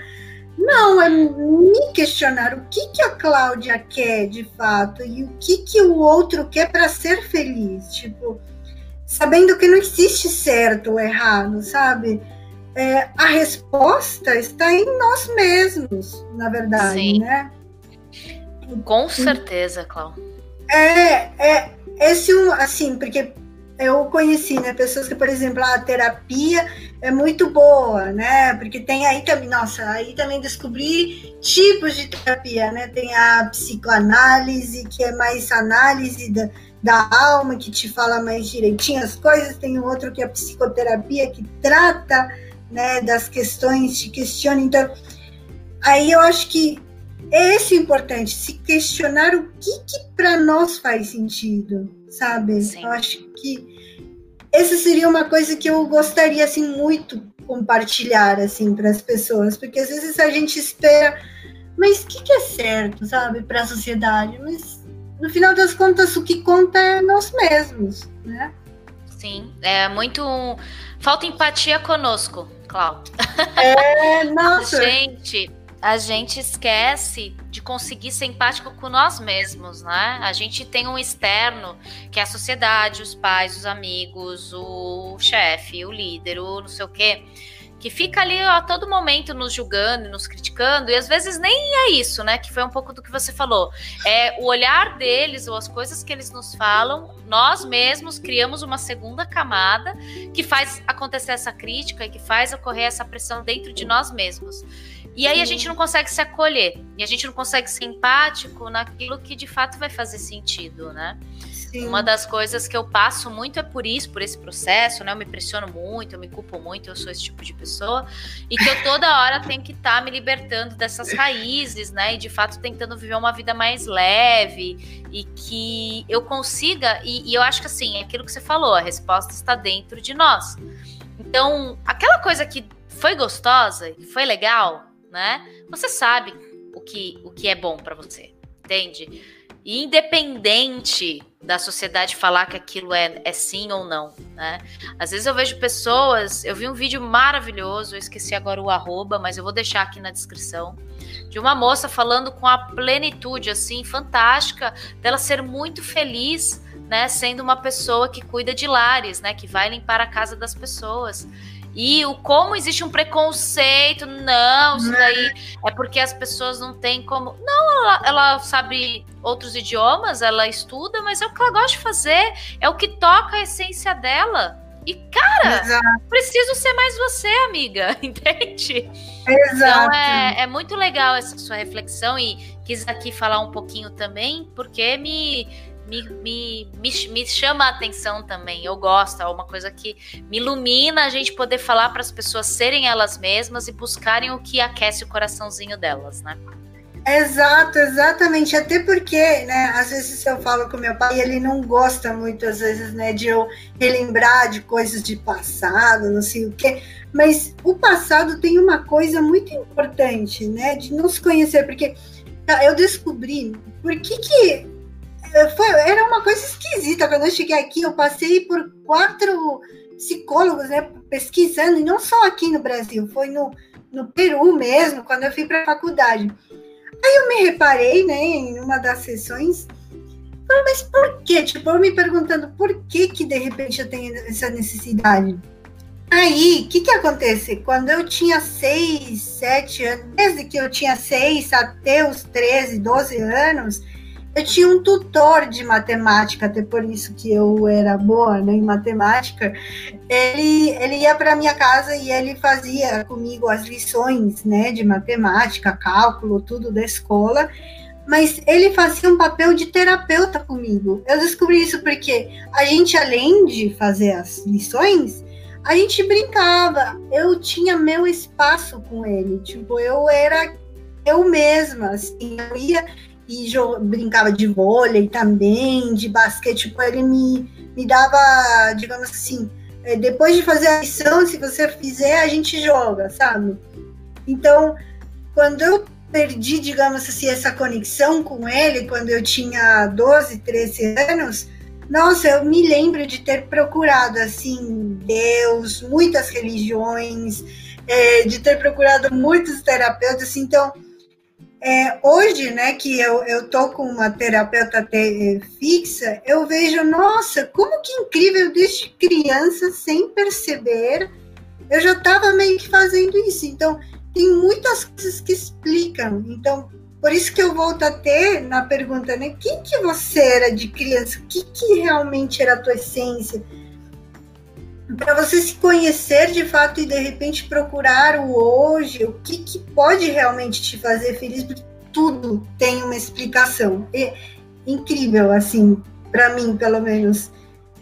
Não, é me questionar o que, que a Cláudia quer de fato e o que, que o outro quer para ser feliz. Tipo, sabendo que não existe certo ou errado, sabe? É, a resposta está em nós mesmos, na verdade, Sim. né? Com certeza, Cláudia. É, é esse um, assim, porque eu conheci, né, pessoas que, por exemplo, a terapia é muito boa, né? Porque tem aí também, nossa, aí também descobri tipos de terapia, né? Tem a psicoanálise, que é mais análise da, da alma, que te fala mais direitinho as coisas, tem outro que é a psicoterapia, que trata né, das questões, te questiona. Então, aí eu acho que é esse importante, se questionar o que, que para nós faz sentido, sabe? Sim. Eu acho que essa seria uma coisa que eu gostaria assim muito compartilhar assim para as pessoas, porque às vezes a gente espera, mas o que, que é certo, sabe, para a sociedade? Mas no final das contas o que conta é nós mesmos, né? Sim, é muito falta empatia conosco, Cláudio. É, nossa. gente, a gente esquece de conseguir ser empático com nós mesmos, né? A gente tem um externo, que é a sociedade, os pais, os amigos, o chefe, o líder, o não sei o quê que fica ali a todo momento nos julgando, nos criticando, e às vezes nem é isso, né? Que foi um pouco do que você falou. É o olhar deles ou as coisas que eles nos falam, nós mesmos criamos uma segunda camada que faz acontecer essa crítica e que faz ocorrer essa pressão dentro de nós mesmos. E aí a gente não consegue se acolher, e a gente não consegue ser empático naquilo que de fato vai fazer sentido, né? Sim. Uma das coisas que eu passo muito é por isso, por esse processo, né? Eu me pressiono muito, eu me culpo muito, eu sou esse tipo de pessoa. E que eu toda hora tenho que estar tá me libertando dessas raízes, né? E de fato tentando viver uma vida mais leve e que eu consiga. E, e eu acho que assim, é aquilo que você falou, a resposta está dentro de nós. Então, aquela coisa que foi gostosa, que foi legal, né? Você sabe o que, o que é bom para você, entende? independente da sociedade falar que aquilo é, é sim ou não, né? Às vezes eu vejo pessoas, eu vi um vídeo maravilhoso, eu esqueci agora o arroba, mas eu vou deixar aqui na descrição, de uma moça falando com a plenitude, assim, fantástica, dela ser muito feliz, né, sendo uma pessoa que cuida de lares, né, que vai limpar a casa das pessoas. E o como existe um preconceito, não, isso daí é porque as pessoas não têm como. Não, ela, ela sabe outros idiomas, ela estuda, mas é o que ela gosta de fazer, é o que toca a essência dela. E, cara, Exato. preciso ser mais você, amiga, entende? Exato. Então é, é muito legal essa sua reflexão e quis aqui falar um pouquinho também, porque me me, me, me, me chama a atenção também. Eu gosto, é uma coisa que me ilumina a gente poder falar para as pessoas serem elas mesmas e buscarem o que aquece o coraçãozinho delas, né? Exato, exatamente. Até porque, né, às vezes eu falo com meu pai, ele não gosta muito, às vezes, né, de eu relembrar de coisas de passado, não sei o quê. Mas o passado tem uma coisa muito importante, né, de nos conhecer, porque tá, eu descobri por que, que foi, era uma coisa esquisita. Quando eu cheguei aqui, eu passei por quatro psicólogos, né, pesquisando, e não só aqui no Brasil, foi no, no Peru mesmo, quando eu fui para a faculdade. Aí eu me reparei, né, em uma das sessões, falei, mas por quê? Tipo, eu me perguntando por que que de repente eu tenho essa necessidade. Aí, o que que acontece? Quando eu tinha 6, 7 anos, desde que eu tinha 6 até os 13, 12 anos, eu tinha um tutor de matemática, até por isso que eu era boa né, em matemática. Ele, ele ia para minha casa e ele fazia comigo as lições né, de matemática, cálculo, tudo da escola. Mas ele fazia um papel de terapeuta comigo. Eu descobri isso porque a gente, além de fazer as lições, a gente brincava. Eu tinha meu espaço com ele. Tipo, eu era eu mesma, assim, eu ia e brincava de vôlei também, de basquete, tipo, ele me, me dava, digamos assim, é, depois de fazer a lição, se você fizer, a gente joga, sabe? Então, quando eu perdi, digamos assim, essa conexão com ele, quando eu tinha 12, 13 anos, nossa, eu me lembro de ter procurado, assim, Deus, muitas religiões, é, de ter procurado muitos terapeutas, então é, hoje, né, que eu, eu tô com uma terapeuta te, fixa, eu vejo, nossa, como que incrível desde criança, sem perceber, eu já estava meio que fazendo isso. Então, tem muitas coisas que explicam. Então, por isso que eu volto a ter na pergunta, né, quem que você era de criança? O que, que realmente era a tua essência? Para você se conhecer de fato e de repente procurar o hoje, o que, que pode realmente te fazer feliz, porque tudo tem uma explicação. É incrível, assim, para mim, pelo menos.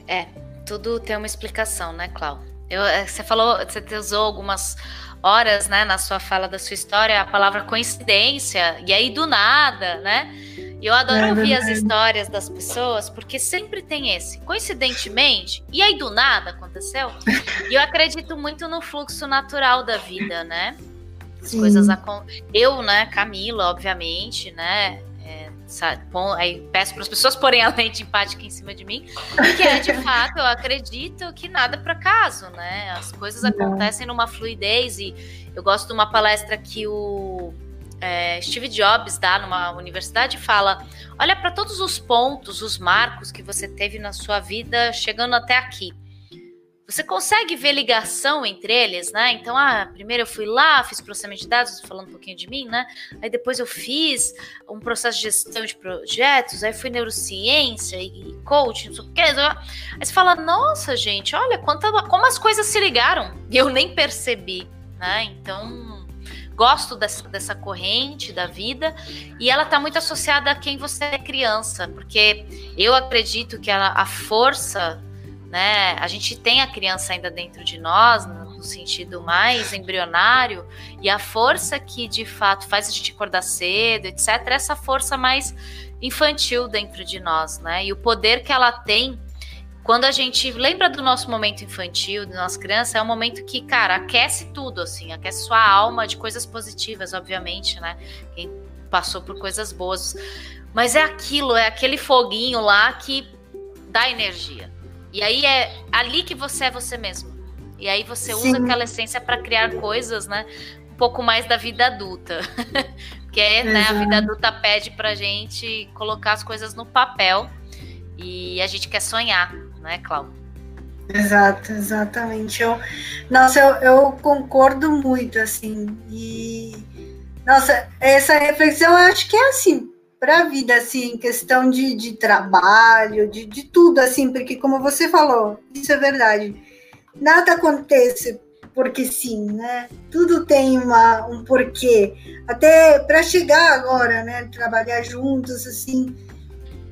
É, tudo tem uma explicação, né, Clau? Eu, é, você falou, você usou algumas horas, né, na sua fala da sua história, a palavra coincidência, e aí do nada, né? E eu adoro é ouvir as histórias das pessoas, porque sempre tem esse. Coincidentemente, e aí do nada aconteceu. E eu acredito muito no fluxo natural da vida, né? As Sim. coisas acontecem. Eu, né, Camila, obviamente, né? É, aí peço para as pessoas porem a lente empática em cima de mim, que é de fato, eu acredito que nada por acaso, né? As coisas acontecem numa fluidez e eu gosto de uma palestra que o é, Steve Jobs dá numa universidade e fala: olha para todos os pontos, os marcos que você teve na sua vida chegando até aqui. Você consegue ver ligação entre eles, né? Então, ah, primeiro eu fui lá, fiz processamento de dados, falando um pouquinho de mim, né? Aí depois eu fiz um processo de gestão de projetos, aí fui neurociência e coaching, não sei o que. Aí você fala, nossa, gente, olha quanta, como as coisas se ligaram. E eu nem percebi, né? Então, gosto dessa, dessa corrente da vida e ela está muito associada a quem você é criança, porque eu acredito que a, a força, né? A gente tem a criança ainda dentro de nós, no sentido mais embrionário, e a força que de fato faz a gente acordar cedo, etc., é essa força mais infantil dentro de nós, né? E o poder que ela tem quando a gente lembra do nosso momento infantil, de nossa criança, é um momento que, cara, aquece tudo, assim, aquece sua alma de coisas positivas, obviamente, né? Quem passou por coisas boas. Mas é aquilo, é aquele foguinho lá que dá energia. E aí é ali que você é você mesmo. E aí você Sim. usa aquela essência para criar coisas, né? Um pouco mais da vida adulta. Porque né, a vida adulta pede pra gente colocar as coisas no papel e a gente quer sonhar né, Cláudio? Exato, exatamente. Eu, nossa, eu, eu, concordo muito, assim. E, nossa, essa reflexão eu acho que é assim, para a vida, assim, questão de, de trabalho, de, de tudo, assim, porque, como você falou, isso é verdade. Nada acontece porque sim, né? Tudo tem uma, um porquê. Até para chegar agora, né? Trabalhar juntos, assim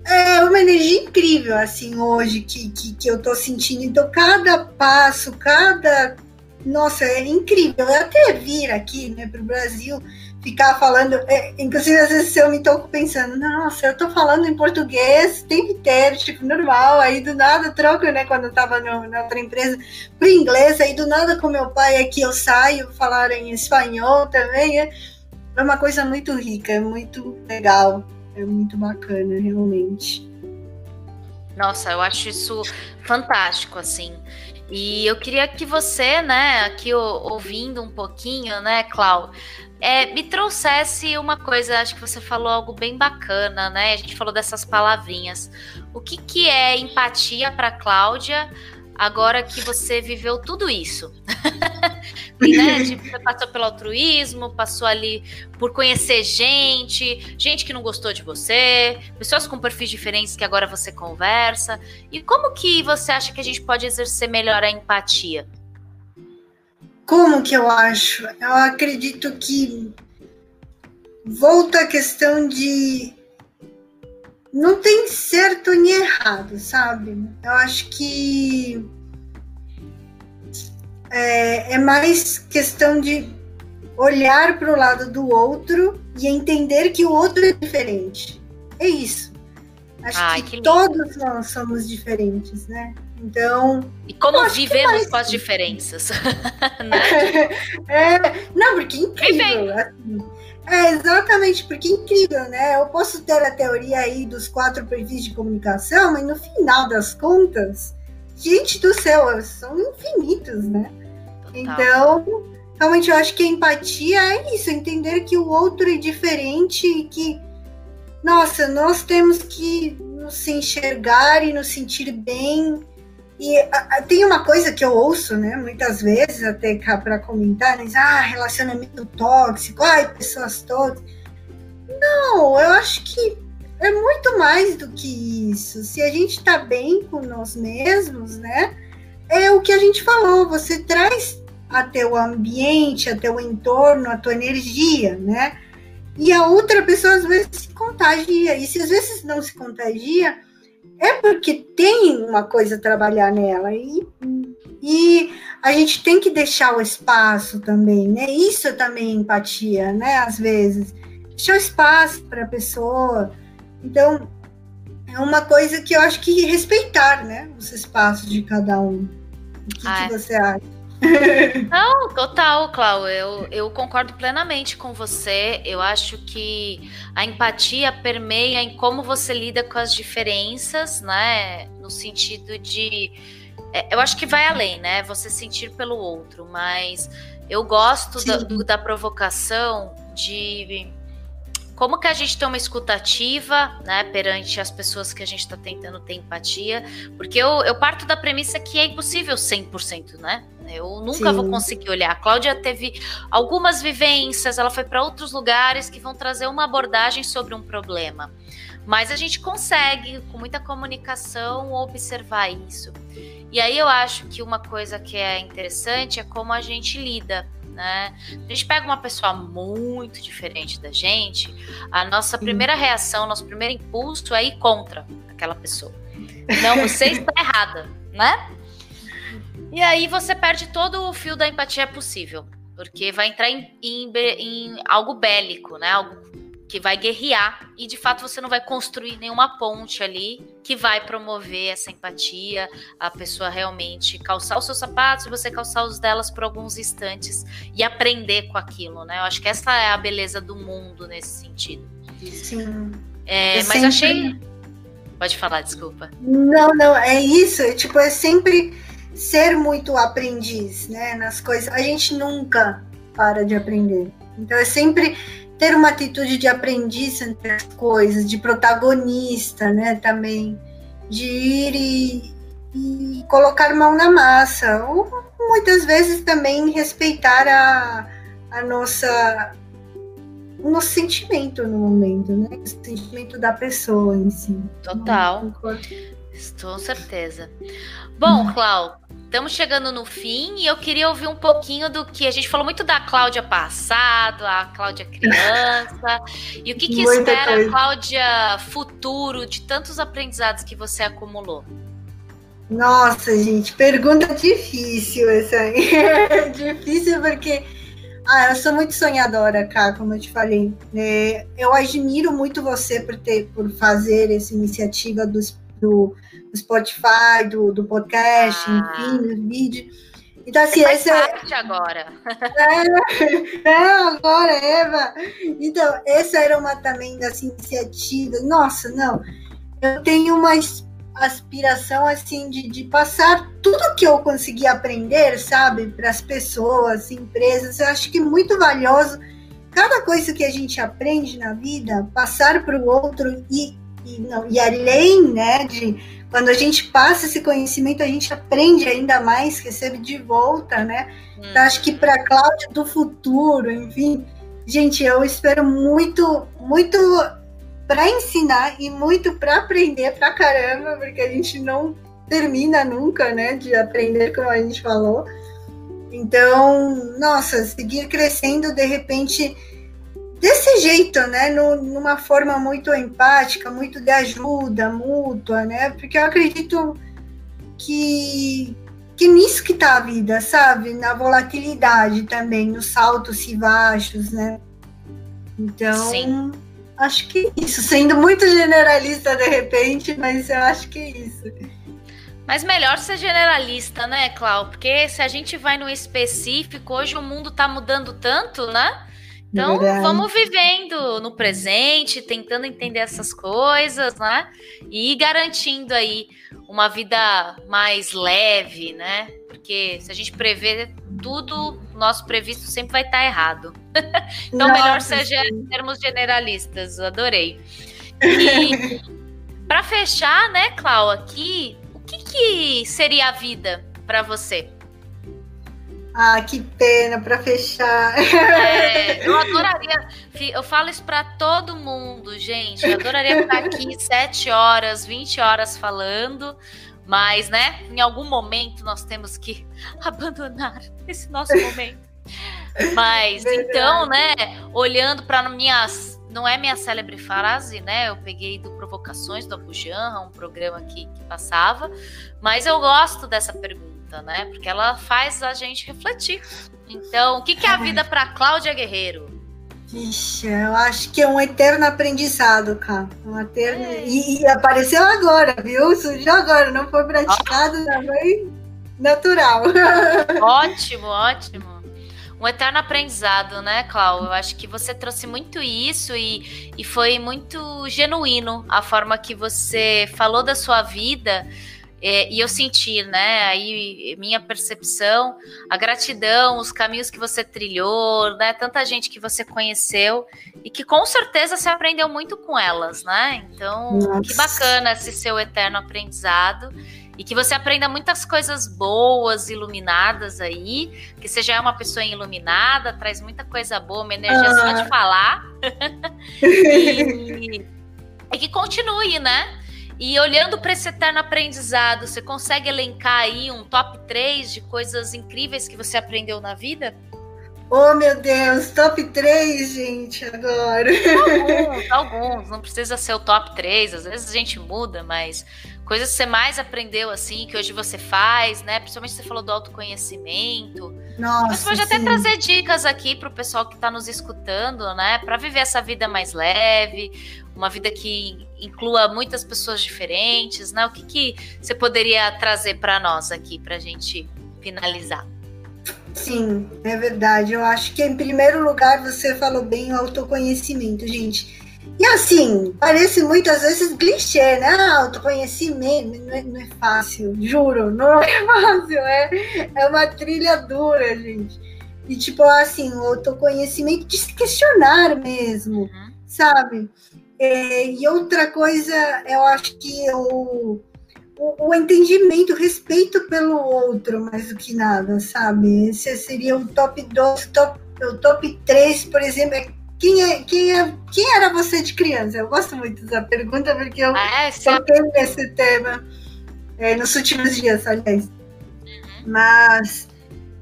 é uma energia incrível, assim, hoje, que, que, que eu tô sentindo. Então, cada passo, cada. Nossa, é incrível. Até vir aqui, né, pro Brasil, ficar falando. É, inclusive, às vezes eu me toco pensando, nossa, eu tô falando em português o tempo inteiro, tipo, normal. Aí do nada troco, né, quando eu tava no, na outra empresa, pro inglês. Aí do nada com meu pai aqui eu saio falar em espanhol também. É, é uma coisa muito rica, é muito legal. É muito bacana, realmente. Nossa, eu acho isso fantástico, assim. E eu queria que você, né, aqui ouvindo um pouquinho, né, Clau, é, me trouxesse uma coisa, acho que você falou algo bem bacana, né? A gente falou dessas palavrinhas. O que, que é empatia para Cláudia agora que você viveu tudo isso? e, né, você passou pelo altruísmo, passou ali por conhecer gente, gente que não gostou de você, pessoas com perfis diferentes que agora você conversa. E como que você acha que a gente pode exercer melhor a empatia? Como que eu acho? Eu acredito que volta a questão de não tem certo nem errado, sabe? Eu acho que é, é mais questão de olhar para o lado do outro e entender que o outro é diferente. É isso. Acho Ai, que, que todos nós somos diferentes, né? Então. E como vivemos com as diferenças? né? é, não, porque é incrível. Assim, é, exatamente, porque é incrível, né? Eu posso ter a teoria aí dos quatro perfis de comunicação, mas no final das contas, gente do céu, são infinitos, né? Total. Então, realmente eu acho que a empatia é isso, entender que o outro é diferente e que, nossa, nós temos que nos enxergar e nos sentir bem e a, a, tem uma coisa que eu ouço, né, muitas vezes, até cá para comentar, né, ah, relacionamento tóxico, ai, pessoas tóxicas. Não, eu acho que é muito mais do que isso. Se a gente está bem com nós mesmos, né, é o que a gente falou, você traz até o ambiente, até o entorno, a tua energia, né? E a outra pessoa às vezes se contagia. E se às vezes não se contagia, é porque tem uma coisa a trabalhar nela e, e a gente tem que deixar o espaço também, né? Isso também é empatia, né? Às vezes deixar o espaço para a pessoa. Então é uma coisa que eu acho que respeitar, né? Os espaços de cada um. O que, ah, que é. você acha? Não, total, Clau. Eu, eu concordo plenamente com você. Eu acho que a empatia permeia em como você lida com as diferenças, né? No sentido de. É, eu acho que vai além, né? Você sentir pelo outro, mas eu gosto da, da provocação de como que a gente tem uma escutativa, né, perante as pessoas que a gente está tentando ter empatia, porque eu, eu parto da premissa que é impossível 100%, né? Eu nunca Sim. vou conseguir olhar. A Cláudia teve algumas vivências, ela foi para outros lugares que vão trazer uma abordagem sobre um problema. Mas a gente consegue, com muita comunicação, observar isso. E aí eu acho que uma coisa que é interessante é como a gente lida. Né? A gente pega uma pessoa muito diferente da gente, a nossa primeira reação, nosso primeiro impulso é ir contra aquela pessoa. Não, você está errada, né? E aí você perde todo o fio da empatia possível, porque vai entrar em, em, em algo bélico, né? Algo que vai guerrear e de fato você não vai construir nenhuma ponte ali que vai promover essa empatia, a pessoa realmente calçar os seus sapatos e você calçar os delas por alguns instantes e aprender com aquilo, né? Eu acho que essa é a beleza do mundo nesse sentido. Sim. É, mas sempre... achei. Pode falar, desculpa. Não, não, é isso. É, tipo, é sempre ser muito aprendiz, né? Nas coisas. A gente nunca para de aprender. Então é sempre ter uma atitude de aprendiz entre as coisas, de protagonista, né? Também de ir e, e colocar mão na massa. Ou muitas vezes também respeitar a, a nossa o nosso sentimento no momento, né? O sentimento da pessoa em si. Total. Estou certeza. Bom, Clau, estamos chegando no fim e eu queria ouvir um pouquinho do que a gente falou muito da Cláudia passado, a Cláudia criança. e o que, que espera a Cláudia futuro de tantos aprendizados que você acumulou? Nossa, gente, pergunta difícil essa aí. difícil porque ah, eu sou muito sonhadora, cá, como eu te falei. É, eu admiro muito você por ter, por fazer essa iniciativa dos do, do Spotify, do, do podcast, ah. enfim, do vídeo. Então, assim, esse é. agora. É, é, agora, Eva. Então, essa era uma também das iniciativas. Nossa, não. Eu tenho uma aspiração assim de, de passar tudo que eu consegui aprender, sabe, para as pessoas, empresas. Eu acho que é muito valioso cada coisa que a gente aprende na vida, passar para o outro e, e, não, e além, né, de quando a gente passa esse conhecimento, a gente aprende ainda mais, recebe de volta, né? Hum. Então, acho que para a Cláudia do futuro, enfim, gente, eu espero muito, muito para ensinar e muito para aprender pra caramba, porque a gente não termina nunca, né, de aprender, como a gente falou. Então, nossa, seguir crescendo de repente desse jeito, né, no, numa forma muito empática, muito de ajuda mútua, né, porque eu acredito que que nisso que tá a vida, sabe, na volatilidade também, nos altos e baixos, né. Então, Sim acho que é isso, sendo muito generalista de repente, mas eu acho que é isso. Mas melhor ser generalista, né, Clau? Porque se a gente vai no específico, hoje o mundo tá mudando tanto, né? Então, Verdade. vamos vivendo no presente, tentando entender essas coisas, né? E garantindo aí uma vida mais leve, né? Porque se a gente prever tudo, nosso previsto sempre vai estar errado. então, Nossa, melhor seja em termos generalistas, adorei. E para fechar, né, Clau, aqui, o que, que seria a vida para você? Ah, que pena para fechar. É, eu adoraria. Eu falo isso para todo mundo, gente. Eu adoraria ficar aqui sete horas, 20 horas falando. Mas, né, em algum momento nós temos que abandonar esse nosso momento. Mas, então, né, olhando para minhas. Não é minha célebre frase, né? Eu peguei do Provocações do Abujanra, um programa que, que passava. Mas eu gosto dessa pergunta, né? Porque ela faz a gente refletir. Então, o que, que é a vida para Cláudia Guerreiro? Vixe, eu acho que é um eterno aprendizado, cara. Um eterno... É. E, e, apareceu agora, viu? Surgiu agora, não foi praticado, ah. foi natural. Ótimo, ótimo. Um eterno aprendizado, né, Clau? Eu acho que você trouxe muito isso e, e foi muito genuíno a forma que você falou da sua vida é, e eu senti, né, aí minha percepção, a gratidão, os caminhos que você trilhou, né, tanta gente que você conheceu e que com certeza você aprendeu muito com elas, né? Então, Nossa. que bacana esse seu eterno aprendizado e que você aprenda muitas coisas boas, iluminadas aí, que você já é uma pessoa iluminada, traz muita coisa boa, uma energia ah. só de falar. e, e que continue, né? E olhando para esse eterno aprendizado, você consegue elencar aí um top 3 de coisas incríveis que você aprendeu na vida? Oh, meu Deus, top 3, gente, agora. Alguns, alguns, não precisa ser o top 3, às vezes a gente muda, mas coisas que você mais aprendeu, assim, que hoje você faz, né? Principalmente você falou do autoconhecimento. Nossa. Você pode até trazer dicas aqui para o pessoal que está nos escutando, né? Para viver essa vida mais leve, uma vida que inclua muitas pessoas diferentes, né? O que, que você poderia trazer para nós aqui, para a gente finalizar? Sim, é verdade. Eu acho que, em primeiro lugar, você falou bem o autoconhecimento, gente. E assim, parece muitas vezes clichê, né? Ah, autoconhecimento não é, não é fácil, juro, não é fácil, é, é uma trilha dura, gente. E tipo assim, o autoconhecimento de se questionar mesmo, uhum. sabe? É, e outra coisa, eu acho que o, o, o, entendimento, o respeito pelo outro, mais do que nada, sabe? Esse seria o top 2, top, o top 3, por exemplo, é quem, é, quem, é, quem era você de criança? Eu gosto muito dessa pergunta porque eu ah, é, toquei nesse tema é, nos últimos dias, aliás. Uhum. Mas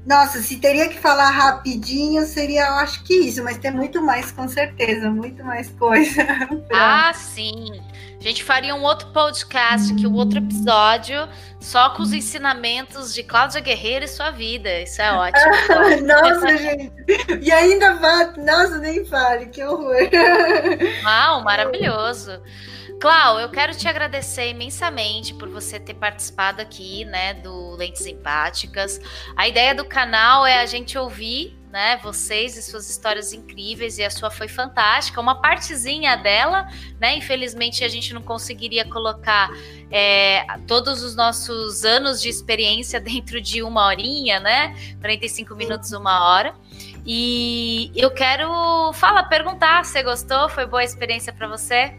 nossa, se teria que falar rapidinho, seria, eu acho que isso, mas tem muito mais, com certeza, muito mais coisa. ah, sim. A gente faria um outro podcast, que o um outro episódio, só com os ensinamentos de Cláudia Guerreiro e sua vida. Isso é ótimo. nossa, gente. E ainda vai. Nossa, nem fale, que horror. Uau, maravilhoso. Clau, eu quero te agradecer imensamente por você ter participado aqui, né, do Lentes Empáticas. A ideia do canal é a gente ouvir né? Vocês e suas histórias incríveis, e a sua foi fantástica. Uma partezinha dela, né? Infelizmente a gente não conseguiria colocar é, todos os nossos anos de experiência dentro de uma horinha, né? 45 minutos, uma hora. E eu quero falar, perguntar, você gostou? Foi boa a experiência para você?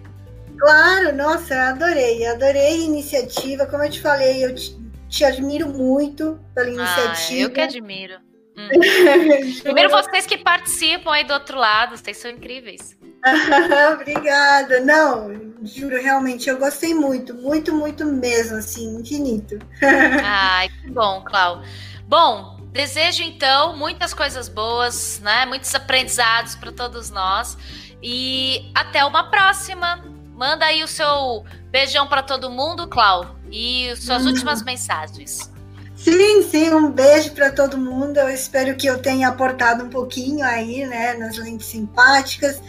Claro, nossa, adorei, adorei a iniciativa. Como eu te falei, eu te, te admiro muito pela iniciativa. Ah, eu que admiro. Hum. Primeiro vocês que participam aí do outro lado, vocês são incríveis. Obrigada. Não, juro, realmente, eu gostei muito, muito, muito mesmo, assim, infinito. Ai, que bom, Clau. Bom, desejo então muitas coisas boas, né? Muitos aprendizados para todos nós. E até uma próxima. Manda aí o seu beijão para todo mundo, Clau, e suas hum. últimas mensagens. Sim, sim, um beijo para todo mundo. Eu espero que eu tenha aportado um pouquinho aí, né, nas lentes simpáticas.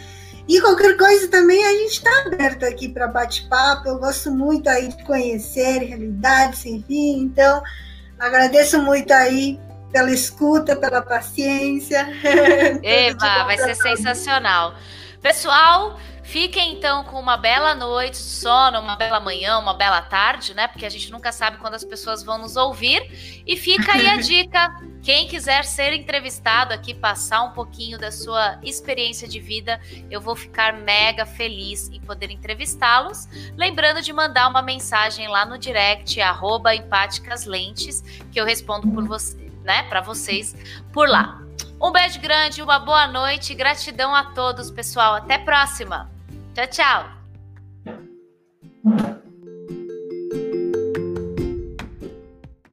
E qualquer coisa também a gente está aberto aqui para bate-papo. Eu gosto muito aí de conhecer realidades, enfim. Então, agradeço muito aí pela escuta, pela paciência. Eva, vai ser sensacional. Pessoal, Fiquem então com uma bela noite de sono, uma bela manhã, uma bela tarde, né? Porque a gente nunca sabe quando as pessoas vão nos ouvir. E fica aí a dica: quem quiser ser entrevistado aqui, passar um pouquinho da sua experiência de vida, eu vou ficar mega feliz em poder entrevistá-los. Lembrando de mandar uma mensagem lá no direct, arroba empáticaslentes, que eu respondo por você, né? Para vocês por lá. Um beijo grande, uma boa noite, gratidão a todos, pessoal. Até próxima! Tchau, tchau.